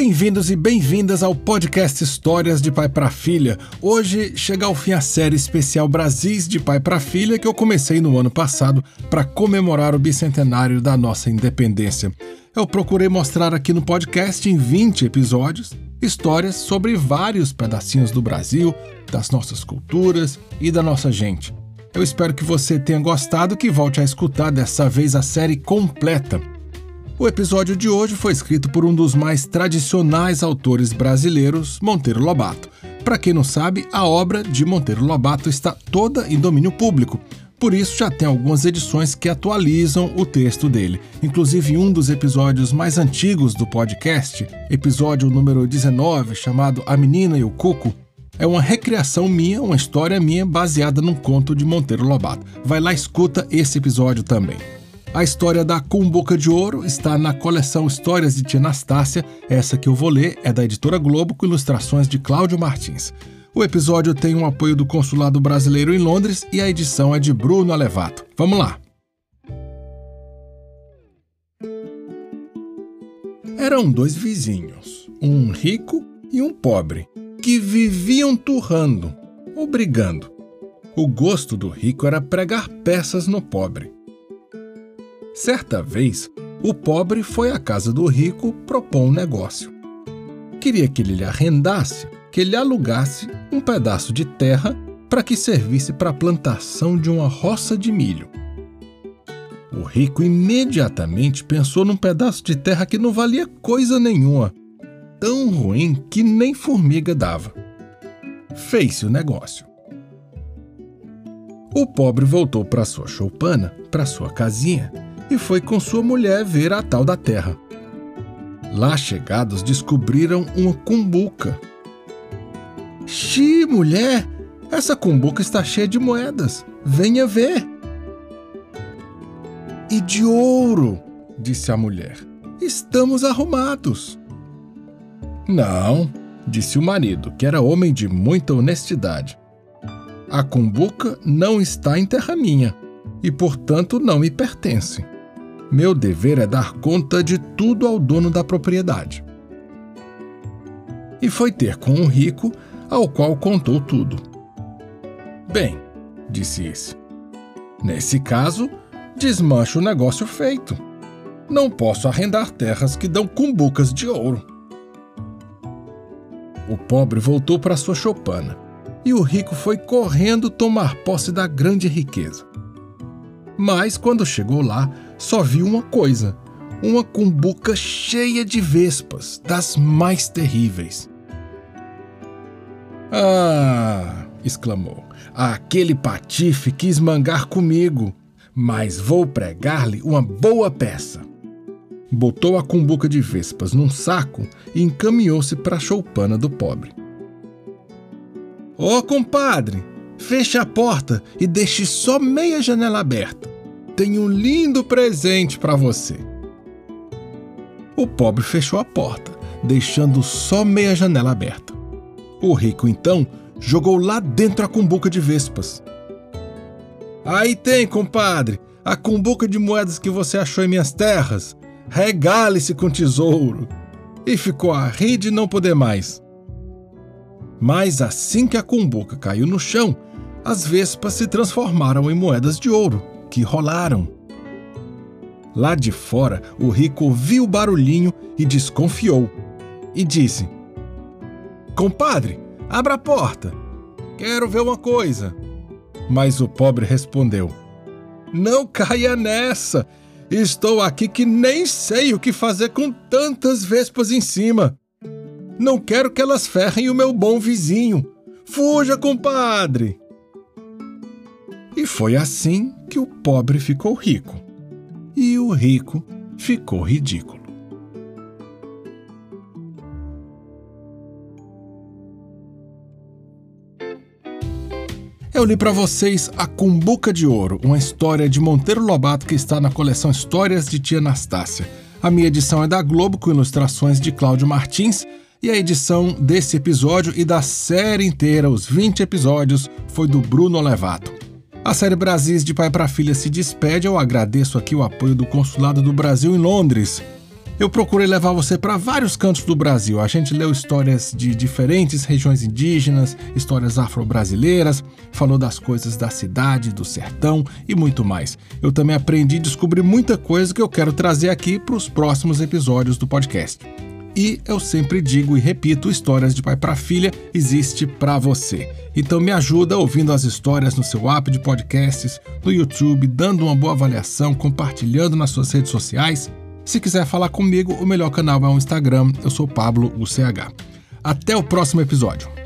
Bem-vindos e bem-vindas ao podcast Histórias de Pai para Filha. Hoje chega ao fim a série especial Brasis de Pai para Filha que eu comecei no ano passado para comemorar o bicentenário da nossa independência. Eu procurei mostrar aqui no podcast em 20 episódios histórias sobre vários pedacinhos do Brasil, das nossas culturas e da nossa gente. Eu espero que você tenha gostado e que volte a escutar dessa vez a série completa. O episódio de hoje foi escrito por um dos mais tradicionais autores brasileiros, Monteiro Lobato. Para quem não sabe, a obra de Monteiro Lobato está toda em domínio público. Por isso, já tem algumas edições que atualizam o texto dele. Inclusive, um dos episódios mais antigos do podcast, episódio número 19, chamado A Menina e o Cuco, é uma recriação minha, uma história minha baseada num conto de Monteiro Lobato. Vai lá, escuta esse episódio também. A história da Cumbuca de Ouro está na coleção Histórias de Tia Anastácia. Essa que eu vou ler é da editora Globo com ilustrações de Cláudio Martins. O episódio tem um apoio do Consulado Brasileiro em Londres e a edição é de Bruno Alevato. Vamos lá! Eram dois vizinhos, um rico e um pobre, que viviam turrando ou brigando. O gosto do rico era pregar peças no pobre Certa vez, o pobre foi à casa do rico propor um negócio. Queria que ele lhe arrendasse, que ele alugasse um pedaço de terra para que servisse para a plantação de uma roça de milho. O rico imediatamente pensou num pedaço de terra que não valia coisa nenhuma, tão ruim que nem formiga dava. Fez-se o negócio. O pobre voltou para sua choupana, para sua casinha, e foi com sua mulher ver a tal da terra. Lá chegados, descobriram uma cumbuca. Xi, mulher, essa cumbuca está cheia de moedas. Venha ver. E de ouro, disse a mulher. Estamos arrumados. Não, disse o marido, que era homem de muita honestidade. A cumbuca não está em terra minha e, portanto, não me pertence. Meu dever é dar conta de tudo ao dono da propriedade. E foi ter com um rico, ao qual contou tudo. Bem, disse esse, nesse caso, desmancho o negócio feito. Não posso arrendar terras que dão cumbucas de ouro. O pobre voltou para sua choupana e o rico foi correndo tomar posse da grande riqueza. Mas quando chegou lá, só viu uma coisa: uma cumbuca cheia de vespas, das mais terríveis. Ah! exclamou. Aquele patife quis mangar comigo, mas vou pregar-lhe uma boa peça. Botou a cumbuca de vespas num saco e encaminhou-se para a choupana do pobre. Ô, oh, compadre, feche a porta e deixe só meia janela aberta tenho um lindo presente para você. O pobre fechou a porta, deixando só meia janela aberta. O rico então jogou lá dentro a cumbuca de vespas. Aí tem, compadre, a cumbuca de moedas que você achou em minhas terras. Regale-se com tesouro. E ficou a rir de não poder mais. Mas assim que a cumbuca caiu no chão, as vespas se transformaram em moedas de ouro que rolaram. Lá de fora, o rico ouviu o barulhinho e desconfiou. E disse: Compadre, abra a porta. Quero ver uma coisa. Mas o pobre respondeu: Não caia nessa. Estou aqui que nem sei o que fazer com tantas vespas em cima. Não quero que elas ferrem o meu bom vizinho. Fuja, compadre! E foi assim que o pobre ficou rico e o rico ficou ridículo. Eu li para vocês A Cumbuca de Ouro, uma história de Monteiro Lobato que está na coleção Histórias de Tia Anastácia. A minha edição é da Globo com ilustrações de Cláudio Martins e a edição desse episódio e da série inteira, os 20 episódios, foi do Bruno Levato. A série Brasis de Pai para Filha se despede. Eu agradeço aqui o apoio do Consulado do Brasil em Londres. Eu procurei levar você para vários cantos do Brasil. A gente leu histórias de diferentes regiões indígenas, histórias afro-brasileiras, falou das coisas da cidade, do sertão e muito mais. Eu também aprendi e descobri muita coisa que eu quero trazer aqui para os próximos episódios do podcast. E eu sempre digo e repito, histórias de pai para filha existe para você. Então me ajuda ouvindo as histórias no seu app de podcasts, no YouTube, dando uma boa avaliação, compartilhando nas suas redes sociais. Se quiser falar comigo, o melhor canal é o Instagram. Eu sou Pablo UCH. Até o próximo episódio.